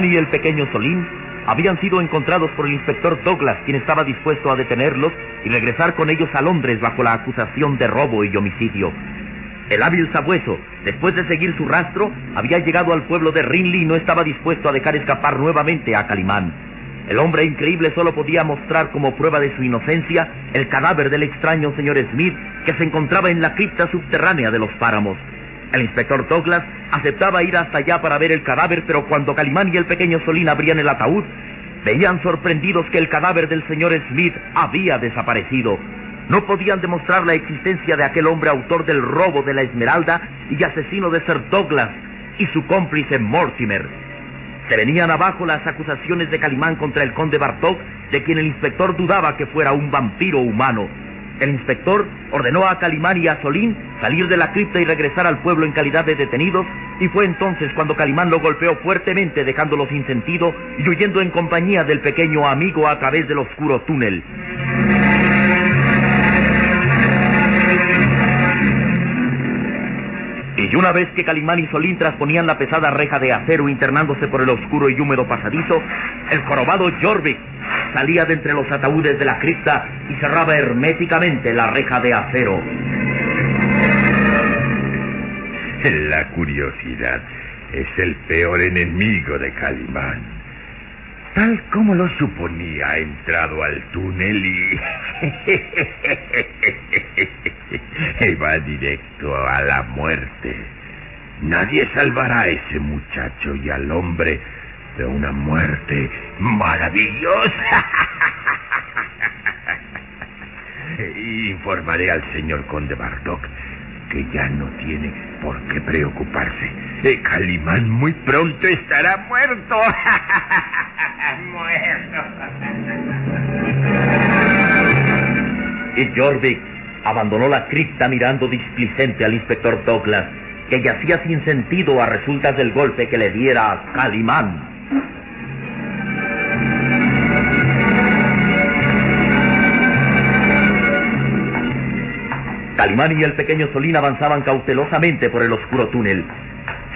Y el pequeño Solín habían sido encontrados por el inspector Douglas, quien estaba dispuesto a detenerlos y regresar con ellos a Londres bajo la acusación de robo y homicidio. El hábil sabueso, después de seguir su rastro, había llegado al pueblo de Rinley y no estaba dispuesto a dejar escapar nuevamente a Calimán. El hombre increíble solo podía mostrar como prueba de su inocencia el cadáver del extraño señor Smith que se encontraba en la cripta subterránea de los páramos. El inspector Douglas aceptaba ir hasta allá para ver el cadáver, pero cuando Calimán y el pequeño Solín abrían el ataúd, veían sorprendidos que el cadáver del señor Smith había desaparecido. No podían demostrar la existencia de aquel hombre autor del robo de la Esmeralda y asesino de Sir Douglas y su cómplice Mortimer. Se venían abajo las acusaciones de Calimán contra el conde Bartok, de quien el inspector dudaba que fuera un vampiro humano. El inspector ordenó a Calimán y a Solín salir de la cripta y regresar al pueblo en calidad de detenidos, y fue entonces cuando Calimán lo golpeó fuertemente dejándolo sin sentido y huyendo en compañía del pequeño amigo a través del oscuro túnel. Y una vez que Calimán y Solín trasponían la pesada reja de acero internándose por el oscuro y húmedo pasadizo, el jorobado Jorvik salía de entre los ataúdes de la cripta y cerraba herméticamente la reja de acero. La curiosidad es el peor enemigo de Calimán. Tal como lo suponía, ha entrado al túnel y... va directo a la muerte. Nadie salvará a ese muchacho y al hombre de una muerte maravillosa. Informaré al señor conde Bardock que ya no tiene por qué preocuparse. Eh, Calimán muy pronto estará muerto. muerto. Y Jorvik abandonó la cripta mirando displicente al inspector Douglas, que yacía sin sentido a resultas del golpe que le diera a Calimán. Calimán y el pequeño Solín avanzaban cautelosamente por el oscuro túnel.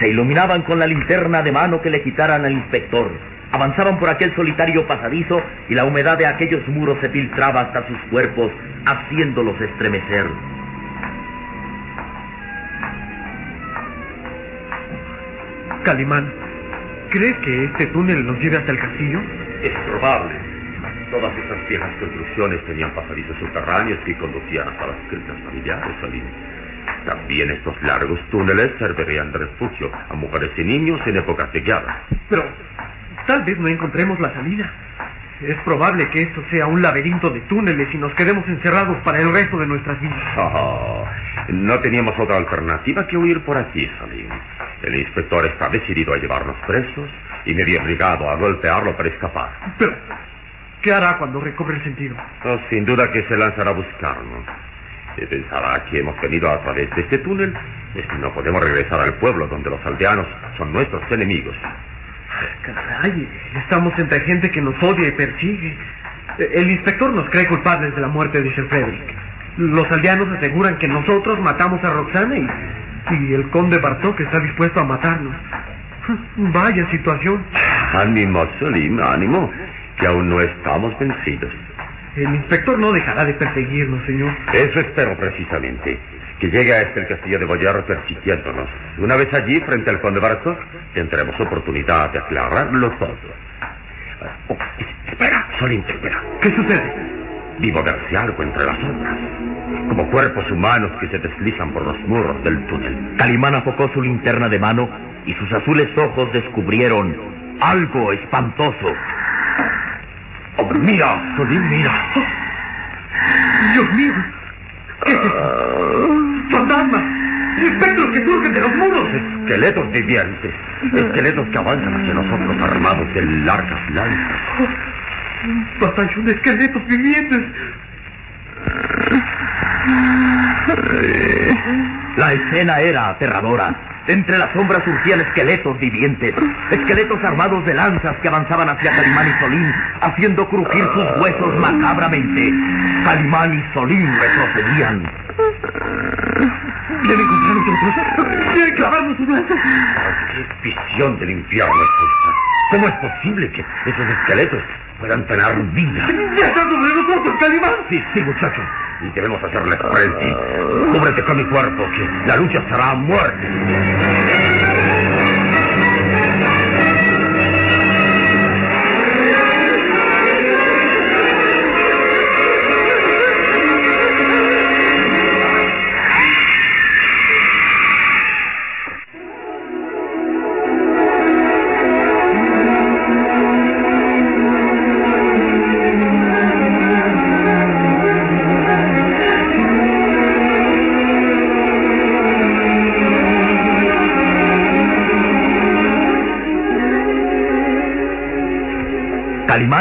Se iluminaban con la linterna de mano que le quitaran al inspector. Avanzaban por aquel solitario pasadizo y la humedad de aquellos muros se filtraba hasta sus cuerpos, haciéndolos estremecer. Calimán, ¿crees que este túnel nos lleve hasta el castillo? Es probable. Todas esas viejas construcciones tenían pasadizos subterráneos que conducían hasta las criptas familiares, Salim. También estos largos túneles servirían de refugio a mujeres y niños en épocas de guerra. Pero tal vez no encontremos la salida. Es probable que esto sea un laberinto de túneles y nos quedemos encerrados para el resto de nuestras vidas. Oh, no teníamos otra alternativa que huir por aquí, Salim. El inspector está decidido a llevarnos presos y me vi obligado a golpearlo para escapar. Pero, ¿Qué hará cuando recobre el sentido? Oh, sin duda que se lanzará a buscarnos. Y pensará que hemos venido a través de este túnel. No podemos regresar al pueblo donde los aldeanos son nuestros enemigos. Caray, estamos entre gente que nos odia y persigue. El inspector nos cree culpables de la muerte de Sir Frederick. Los aldeanos aseguran que nosotros matamos a Roxana y, y el conde Bartok está dispuesto a matarnos. Vaya situación. Ánimo, Solim, ánimo, que aún no estamos vencidos. El inspector no dejará de perseguirnos, señor. Eso espero precisamente. Que llegue a este el castillo de Boyar persiguiéndonos. Una vez allí, frente al conde Bartok, tendremos oportunidad de aclararlo todo. Oh, espera, Solim, espera. ¿Qué sucede? Vivo verse algo entre las sombras. Como cuerpos humanos que se deslizan por los muros del túnel. Calimán afocó su linterna de mano y sus azules ojos descubrieron algo espantoso. Oh, mira, Solim, mira. Dios mío. ¿Qué es esto? ¡Fantasmas! ¡Espectros que surgen de los muros! Esqueletos vivientes. Esqueletos que avanzan hacia nosotros armados de largas lanzas. Batallón de esqueletos vivientes. La escena era aterradora. Entre las sombras surgían esqueletos vivientes, esqueletos armados de lanzas que avanzaban hacia Calimán y Solín, haciendo crujir sus huesos macabramente. Calimán y Solín retrocedían. ¿Quieren encontrar nosotros? ¿Quieren clavarnos sus lanzas? ¡Qué visión del infierno es esta! ¿Cómo es posible que esos esqueletos puedan tener vida? ¡Ya sobre nosotros, Calimán! Sí, sí, muchacho. Y debemos hacerle frente. Cúbrete con mi cuerpo, que la lucha será a muerte.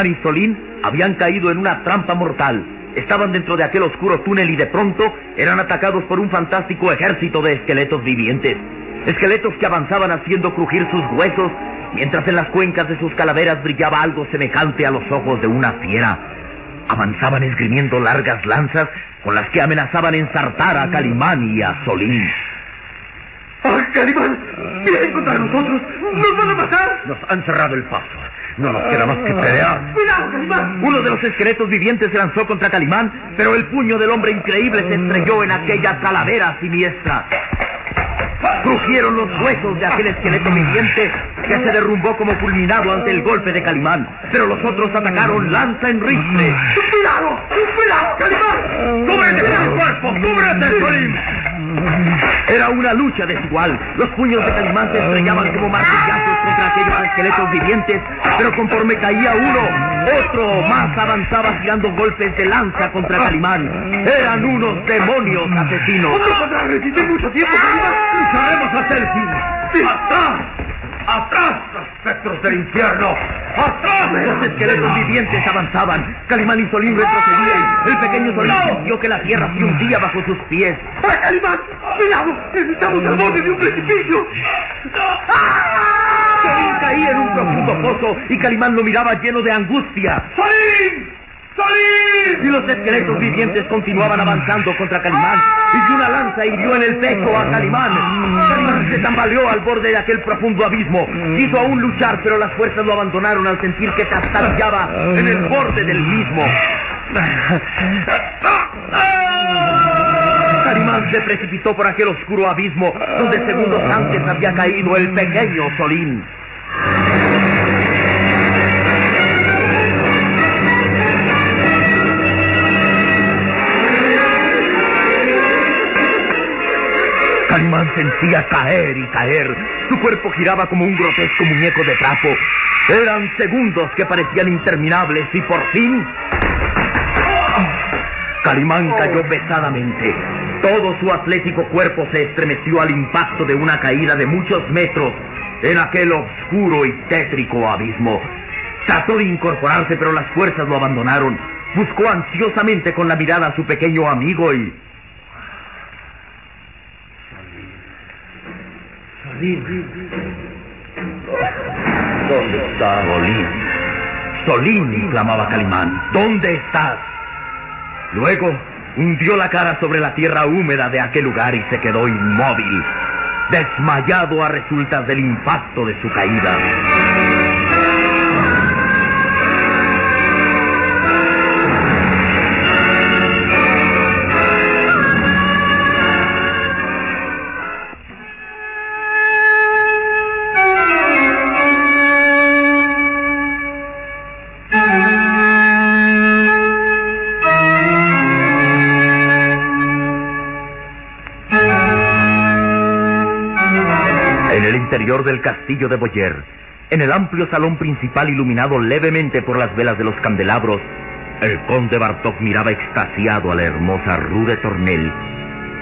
Calimán y Solín habían caído en una trampa mortal. Estaban dentro de aquel oscuro túnel y de pronto eran atacados por un fantástico ejército de esqueletos vivientes. Esqueletos que avanzaban haciendo crujir sus huesos, mientras en las cuencas de sus calaveras brillaba algo semejante a los ojos de una fiera. Avanzaban esgrimiendo largas lanzas con las que amenazaban ensartar a Calimán y a Solín. ¡Ah, Calimán! ¡Vienen contra nosotros! ¡Nos van a matar! Nos han cerrado el paso. No nos queda más que pelear. ¡Cuidado, Calimán! Uno de los esqueletos vivientes se lanzó contra Calimán, pero el puño del hombre increíble se estrelló en aquella calavera siniestra. Crujieron los huesos de aquel esqueleto viviente que se derrumbó como fulminado ante el golpe de Calimán. Pero los otros atacaron lanza en rifle. ¡Cuidado! ¡Cuidado, Calimán! ¡Cúbrete el cuerpo! ¡Cúbrete, Solín! Era una lucha desigual. Los puños de Calimán se estrellaban como martillazos contra aquellos esqueletos vivientes, pero conforme caía uno, otro más avanzaba tirando golpes de lanza contra Calimán. Eran unos demonios asesinos. ¡No podrá resistir mucho tiempo, Calimán! ¡Lucharemos hasta el fin! ¡Atrás! ¡Atrás, espectros del infierno! ¡Atrás! Los esqueletos vivientes avanzaban. Calimán y Solín retrocedían. El pequeño Solín sintió que la tierra se hundía bajo sus pies. ¡Ah, Calimán! ¡Cuidado! ¡Estamos al borde de un precipicio! Solín caía en un profundo pozo y Calimán lo miraba lleno de angustia. ¡Solín! ¡Solín! Y los esqueletos vivientes continuaban avanzando contra Calimán. Y una lanza hirió en el pecho a Calimán. Calimán se tambaleó al borde de aquel profundo abismo. Quiso aún luchar, pero las fuerzas lo abandonaron al sentir que trastabillaba en el borde del mismo. Se precipitó por aquel oscuro abismo donde segundos antes había caído el pequeño Solín. Calimán sentía caer y caer. Su cuerpo giraba como un grotesco muñeco de trapo. Eran segundos que parecían interminables y por fin... Calimán cayó pesadamente. Todo su atlético cuerpo se estremeció al impacto de una caída de muchos metros en aquel oscuro y tétrico abismo. Trató de incorporarse, pero las fuerzas lo abandonaron. Buscó ansiosamente con la mirada a su pequeño amigo y... ¿Dónde está? Solín. Solín, clamaba Calimán. ¿Dónde estás? Luego hundió la cara sobre la tierra húmeda de aquel lugar y se quedó inmóvil, desmayado a resultas del impacto de su caída. Del castillo de Boyer, en el amplio salón principal iluminado levemente por las velas de los candelabros, el conde Bartok miraba extasiado a la hermosa Rue de Tornel,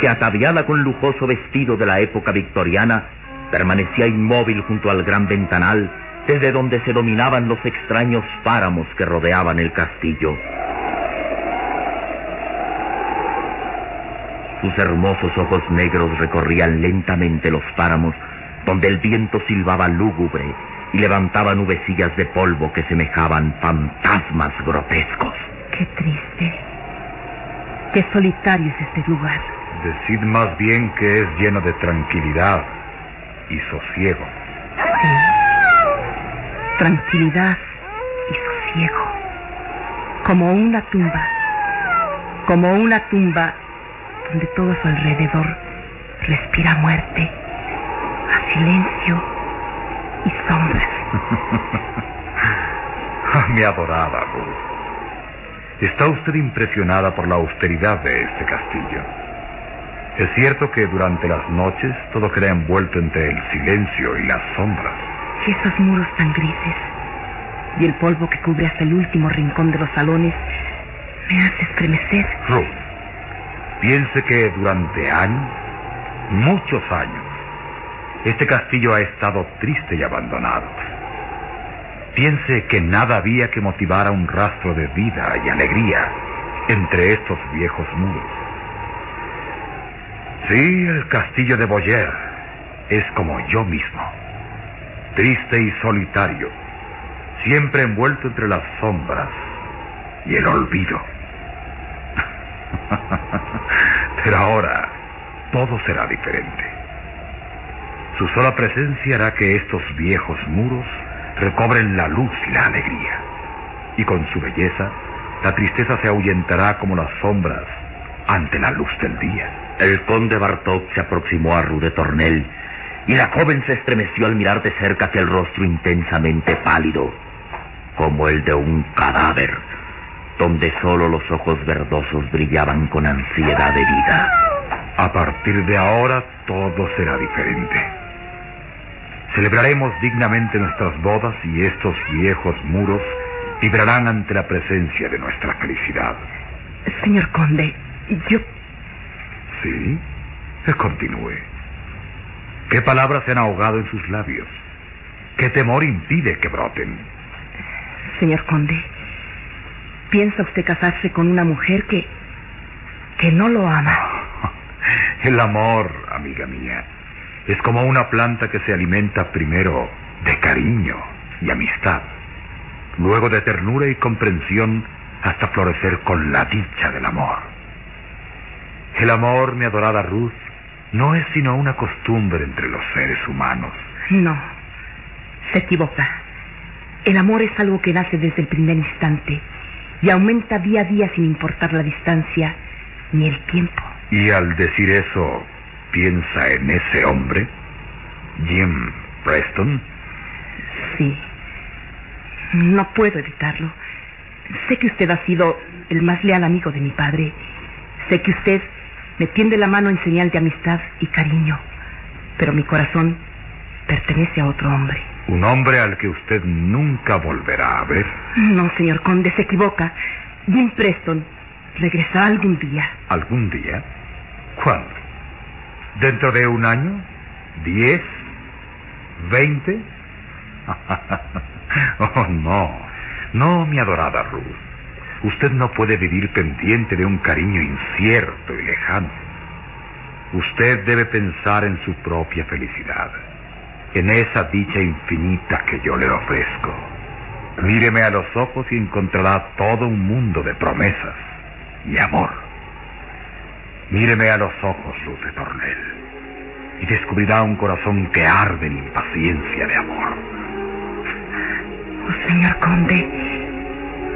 que ataviada con lujoso vestido de la época victoriana, permanecía inmóvil junto al gran ventanal, desde donde se dominaban los extraños páramos que rodeaban el castillo. Sus hermosos ojos negros recorrían lentamente los páramos, donde el viento silbaba lúgubre y levantaba nubecillas de polvo que semejaban fantasmas grotescos. Qué triste. Qué solitario es este lugar. Decid más bien que es lleno de tranquilidad y sosiego. Sí. Tranquilidad y sosiego. Como una tumba. Como una tumba donde todo a su alrededor respira muerte, silencio y sombras. Ah, Mi adorada Ruth. Está usted impresionada por la austeridad de este castillo. Es cierto que durante las noches todo queda envuelto entre el silencio y las sombras. Y esos muros tan grises y el polvo que cubre hasta el último rincón de los salones me hace estremecer. Ruth, piense que durante años, muchos años, este castillo ha estado triste y abandonado. Piense que nada había que motivara un rastro de vida y alegría entre estos viejos muros. Sí, el castillo de Boyer es como yo mismo, triste y solitario, siempre envuelto entre las sombras y el olvido. Pero ahora todo será diferente. Su sola presencia hará que estos viejos muros recobren la luz y la alegría. Y con su belleza, la tristeza se ahuyentará como las sombras ante la luz del día. El conde Bartok se aproximó a Rue de Tornel y la joven se estremeció al mirar de cerca aquel rostro intensamente pálido, como el de un cadáver, donde solo los ojos verdosos brillaban con ansiedad de vida. A partir de ahora todo será diferente. Celebraremos dignamente nuestras bodas y estos viejos muros vibrarán ante la presencia de nuestra felicidad. Señor conde, yo... ¿Sí? Continúe. ¿Qué palabras se han ahogado en sus labios? ¿Qué temor impide que broten? Señor conde, ¿piensa usted casarse con una mujer que... que no lo ama? El amor, amiga mía, es como una planta que se alimenta primero de cariño y amistad, luego de ternura y comprensión hasta florecer con la dicha del amor. El amor, mi adorada Ruth, no es sino una costumbre entre los seres humanos. No, se equivoca. El amor es algo que nace desde el primer instante y aumenta día a día sin importar la distancia ni el tiempo. Y al decir eso, piensa en ese hombre, Jim Preston. Sí. No puedo evitarlo. Sé que usted ha sido el más leal amigo de mi padre. Sé que usted me tiende la mano en señal de amistad y cariño. Pero mi corazón pertenece a otro hombre. Un hombre al que usted nunca volverá a ver. No, señor conde, se equivoca. Jim Preston regresará algún día. ¿Algún día? ¿Cuándo? ¿Dentro de un año? ¿Diez? ¿Veinte? oh, no. No, mi adorada Ruth. Usted no puede vivir pendiente de un cariño incierto y lejano. Usted debe pensar en su propia felicidad, en esa dicha infinita que yo le ofrezco. Míreme a los ojos y encontrará todo un mundo de promesas y amor. Míreme a los ojos, Luz de Tornel, y descubrirá un corazón que arde en impaciencia de amor. Oh, señor conde,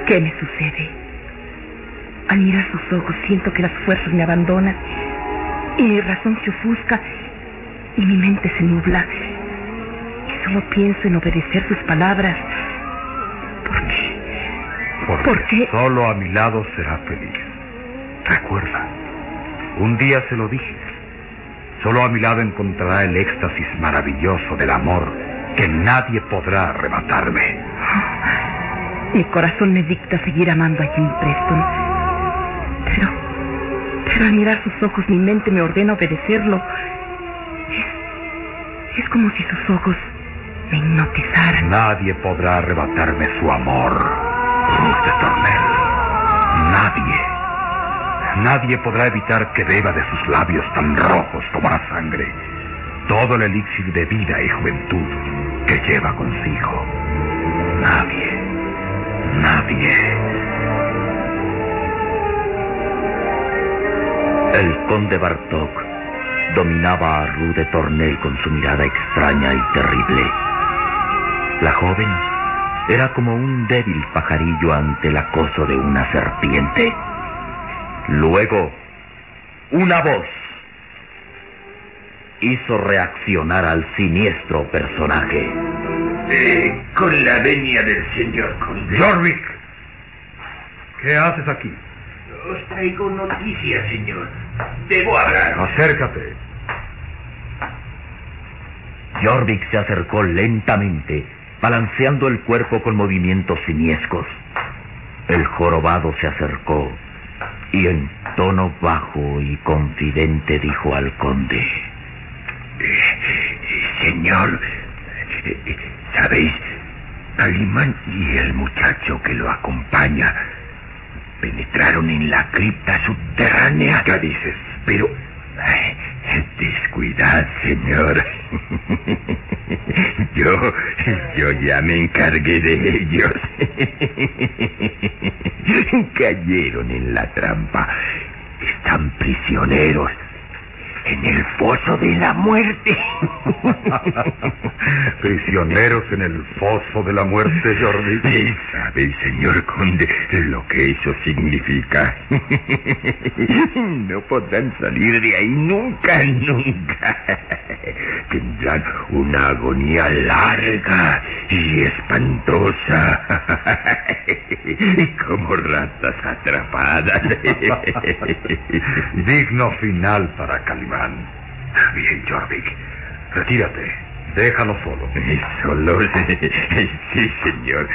¿qué me sucede? Al mirar sus ojos siento que las fuerzas me abandonan y mi razón se ofusca y mi mente se nubla. Y solo pienso en obedecer sus palabras. ¿Por qué? Porque ¿Por qué? solo a mi lado será feliz. Recuerda, un día se lo dije. Solo a mi lado encontrará el éxtasis maravilloso del amor que nadie podrá arrebatarme. Mi corazón me dicta seguir amando a Jim Preston. Pero, pero al mirar sus ojos mi mente me ordena obedecerlo. Es, es como si sus ojos me hipnotizaran. Nadie podrá arrebatarme su amor, Ruth de Tornel. Nadie. Nadie podrá evitar que beba de sus labios tan rojos como la sangre todo el elixir de vida y juventud que lleva consigo. Nadie. Nadie. El conde Bartok dominaba a Ruth de Tornel con su mirada extraña y terrible. La joven era como un débil pajarillo ante el acoso de una serpiente. Luego, una voz hizo reaccionar al siniestro personaje. Eh, con la venia del señor conde. Jorvik, ¿qué haces aquí? Os traigo noticias, señor. Debo hablar. Acércate. Jorvik se acercó lentamente, balanceando el cuerpo con movimientos simiescos. El jorobado se acercó y en tono bajo y confidente dijo al conde. Señor, ¿sabéis? Calimán y el muchacho que lo acompaña penetraron en la cripta subterránea. ¿Qué dices? Pero... ay, descuidad, señor. Yo... yo ya me encargué de ellos. Cayeron en la trampa. Están prisioneros en el foso de la muerte. Prisioneros en el foso de la muerte, Jordi. Sí, ¿Sabe, señor conde, lo que eso significa? No podrán salir de ahí nunca, nunca. Tendrán una agonía larga y espantosa. Como ratas atrapadas. Digno final para Calimán. Bien, Jorvik. Retírate. Déjalo solo. Solo, sí, señor.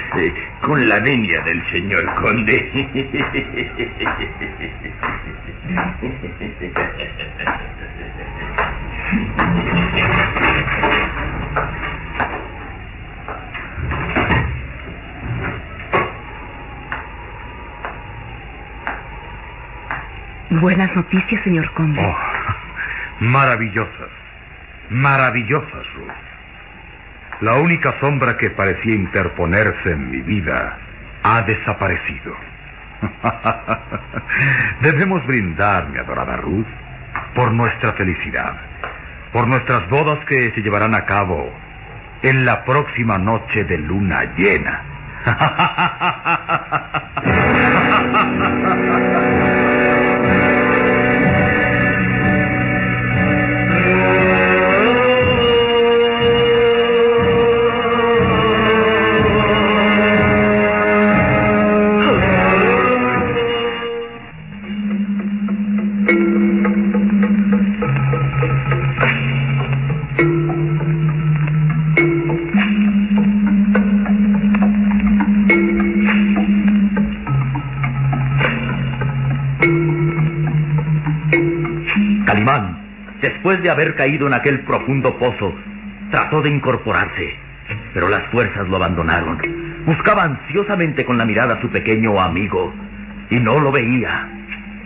Con la venia del señor conde. Buenas noticias, señor conde. Oh, maravillosas. Maravillosas, Ruth. La única sombra que parecía interponerse en mi vida ha desaparecido. Debemos brindar, mi adorada Ruth, por nuestra felicidad, por nuestras bodas que se llevarán a cabo en la próxima noche de luna llena. después de haber caído en aquel profundo pozo, trató de incorporarse, pero las fuerzas lo abandonaron. Buscaba ansiosamente con la mirada a su pequeño amigo y no lo veía.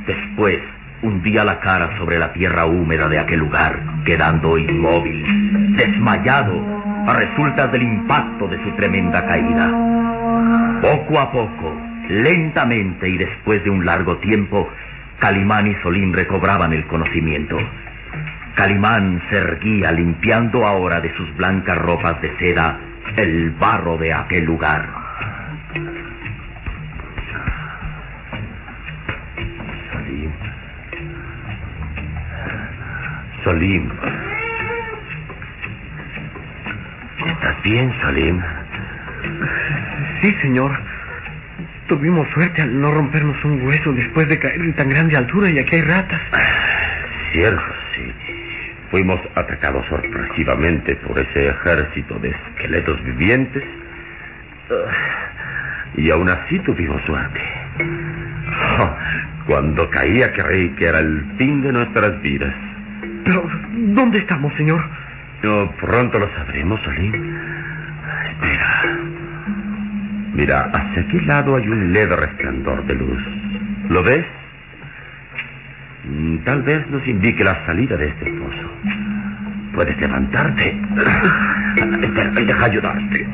Después hundía la cara sobre la tierra húmeda de aquel lugar, quedando inmóvil, desmayado, a resultas del impacto de su tremenda caída. Poco a poco, lentamente y después de un largo tiempo, Calimán y Solín recobraban el conocimiento. Calimán se erguía limpiando ahora de sus blancas ropas de seda el barro de aquel lugar. Salim. Salim. ¿Estás bien, Salim? Sí, señor. Tuvimos suerte al no rompernos un hueso después de caer de tan grande altura y aquí hay ratas. Cierto, sí. Fuimos atacados sorpresivamente por ese ejército de esqueletos vivientes. Ah, Y aún así tuvimos suerte. Oh, Cuando caía creí que era el fin de nuestras vidas. Pero, ¿dónde estamos, señor? Pronto lo sabremos, Salim. Espera. Mira, hacia aquel lado hay un leve resplandor de luz. ¿Lo ves? Mm, Tal vez nos indique la salida de este pozo. Puedes levantarte. Espera, deja ayudarte.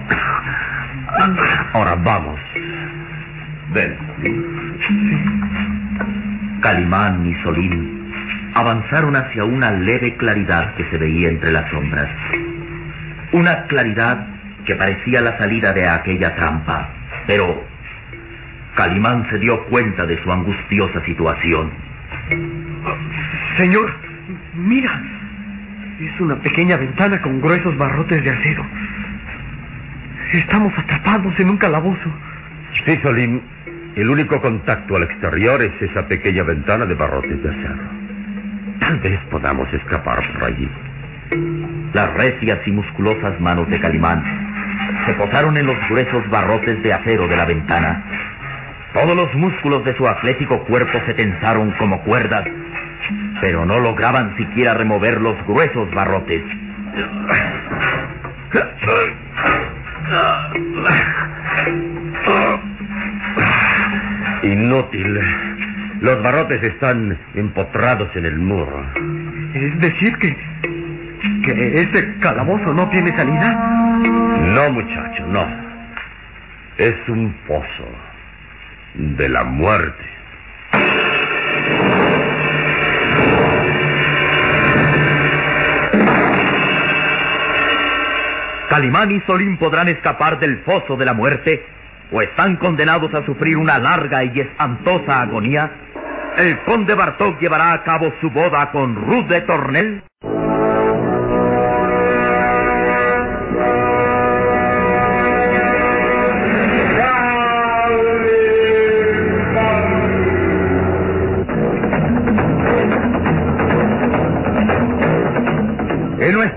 Ahora vamos. Ven. Calimán y Solín avanzaron hacia una leve claridad que se veía entre las sombras. Una claridad que parecía la salida de aquella trampa. Pero Calimán se dio cuenta de su angustiosa situación. Señor, mira. Es una pequeña ventana con gruesos barrotes de acero. Estamos atrapados en un calabozo. Sí, Solim. El único contacto al exterior es esa pequeña ventana de barrotes de acero. Tal vez podamos escapar por allí. Las recias y musculosas manos de Calimán se posaron en los gruesos barrotes de acero de la ventana. Todos los músculos de su atlético cuerpo se tensaron como cuerdas, pero no lograban siquiera remover los gruesos barrotes. Inútil. Los barrotes están empotrados en el muro. Es decir, que. que este calabozo no tiene salida. No, muchacho, no. Es un pozo de la muerte. Calimán y Solín podrán escapar del foso de la muerte o están condenados a sufrir una larga y espantosa agonía. El conde Bartok llevará a cabo su boda con Ruth de Tornel.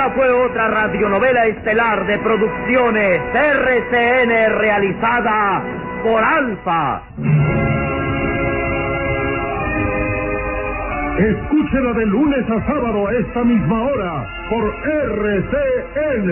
Esta fue otra radionovela estelar de producciones RCN realizada por Alfa. Escúchela de lunes a sábado a esta misma hora por RCN.